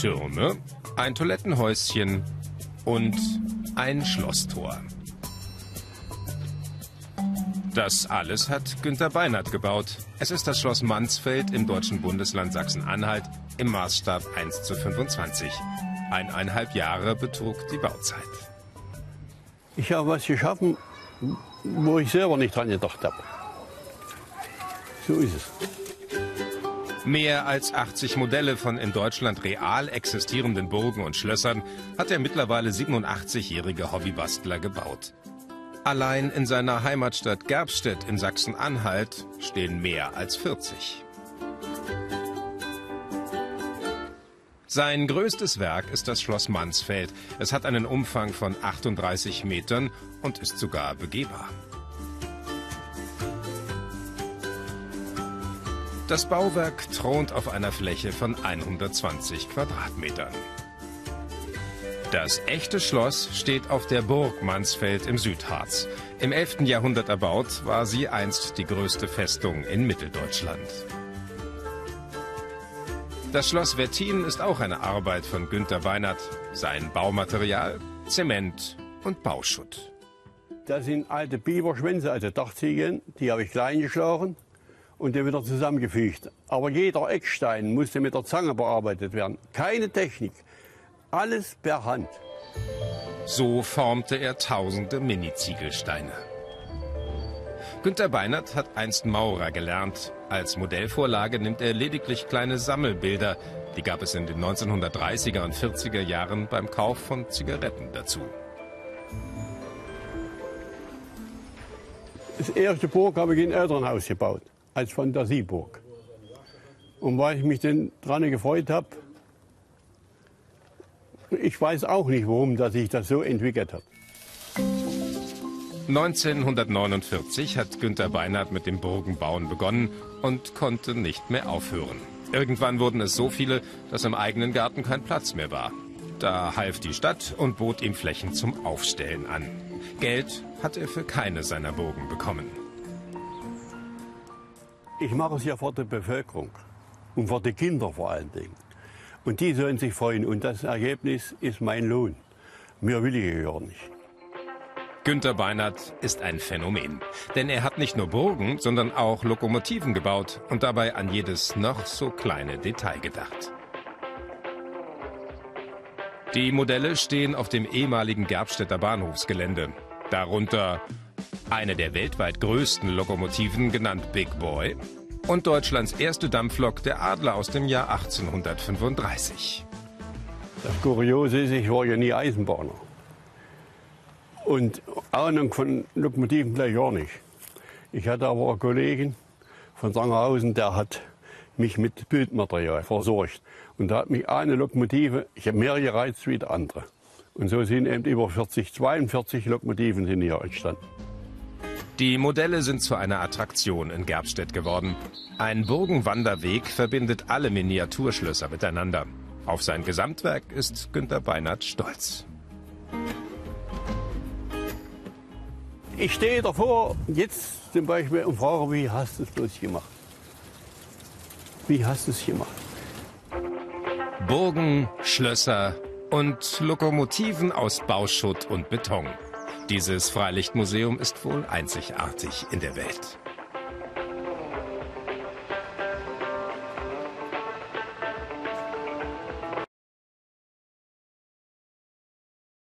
Türme, ein Toilettenhäuschen und ein Schlosstor. Das alles hat Günter Beinert gebaut. Es ist das Schloss Mansfeld im deutschen Bundesland Sachsen-Anhalt im Maßstab 1 zu 25. Eineinhalb Jahre betrug die Bauzeit. Ich habe was geschaffen, wo ich selber nicht dran gedacht habe. So ist es. Mehr als 80 Modelle von in Deutschland real existierenden Burgen und Schlössern hat der mittlerweile 87-jährige Hobbybastler gebaut. Allein in seiner Heimatstadt Gerbstedt in Sachsen-Anhalt stehen mehr als 40. Sein größtes Werk ist das Schloss Mansfeld. Es hat einen Umfang von 38 Metern und ist sogar begehbar. Das Bauwerk thront auf einer Fläche von 120 Quadratmetern. Das echte Schloss steht auf der Burg Mansfeld im Südharz. Im 11. Jahrhundert erbaut, war sie einst die größte Festung in Mitteldeutschland. Das Schloss Wettin ist auch eine Arbeit von Günter Weinert. Sein Baumaterial Zement und Bauschutt. Das sind alte Biberschwänze, also Dachziegeln, die habe ich klein geschlagen und dann wieder zusammengefügt. Aber jeder Eckstein musste mit der Zange bearbeitet werden. Keine Technik. Alles per Hand. So formte er tausende Mini-Ziegelsteine. Günter Beinert hat einst Maurer gelernt. Als Modellvorlage nimmt er lediglich kleine Sammelbilder. Die gab es in den 1930er und 40er Jahren beim Kauf von Zigaretten dazu. Das erste Burg habe ich in Elternhaus gebaut, als Fantasieburg. Und weil ich mich dann dran gefreut habe, ich weiß auch nicht, warum dass sich das so entwickelt hat. 1949 hat Günter Beinert mit dem Burgenbauen begonnen und konnte nicht mehr aufhören. Irgendwann wurden es so viele, dass im eigenen Garten kein Platz mehr war. Da half die Stadt und bot ihm Flächen zum Aufstellen an. Geld hat er für keine seiner Burgen bekommen. Ich mache es ja vor der Bevölkerung und vor den Kindern vor allen Dingen. Und die sollen sich freuen. Und das Ergebnis ist mein Lohn. Mir will ich ja nicht. Günter Beinert ist ein Phänomen. Denn er hat nicht nur Burgen, sondern auch Lokomotiven gebaut und dabei an jedes noch so kleine Detail gedacht. Die Modelle stehen auf dem ehemaligen Gerbstädter Bahnhofsgelände. Darunter eine der weltweit größten Lokomotiven, genannt Big Boy, und Deutschlands erste Dampflok, der Adler aus dem Jahr 1835. Das Kuriose ist, ich war ja nie Eisenbahner. Und Ahnung von Lokomotiven gleich gar nicht. Ich hatte aber einen Kollegen von Sangerhausen, der hat mich mit Bildmaterial versorgt. Und da hat mich eine Lokomotive, ich habe mehr gereizt wie die andere. Und so sind eben über 40, 42 Lokomotiven sind hier entstanden. Die Modelle sind zu einer Attraktion in Gerbstedt geworden. Ein Burgenwanderweg verbindet alle Miniaturschlösser miteinander. Auf sein Gesamtwerk ist Günter Beinert stolz. Ich stehe davor, jetzt zum Beispiel, und frage, wie hast du es bloß gemacht? Wie hast du es gemacht? Burgen, Schlösser und Lokomotiven aus Bauschutt und Beton. Dieses Freilichtmuseum ist wohl einzigartig in der Welt.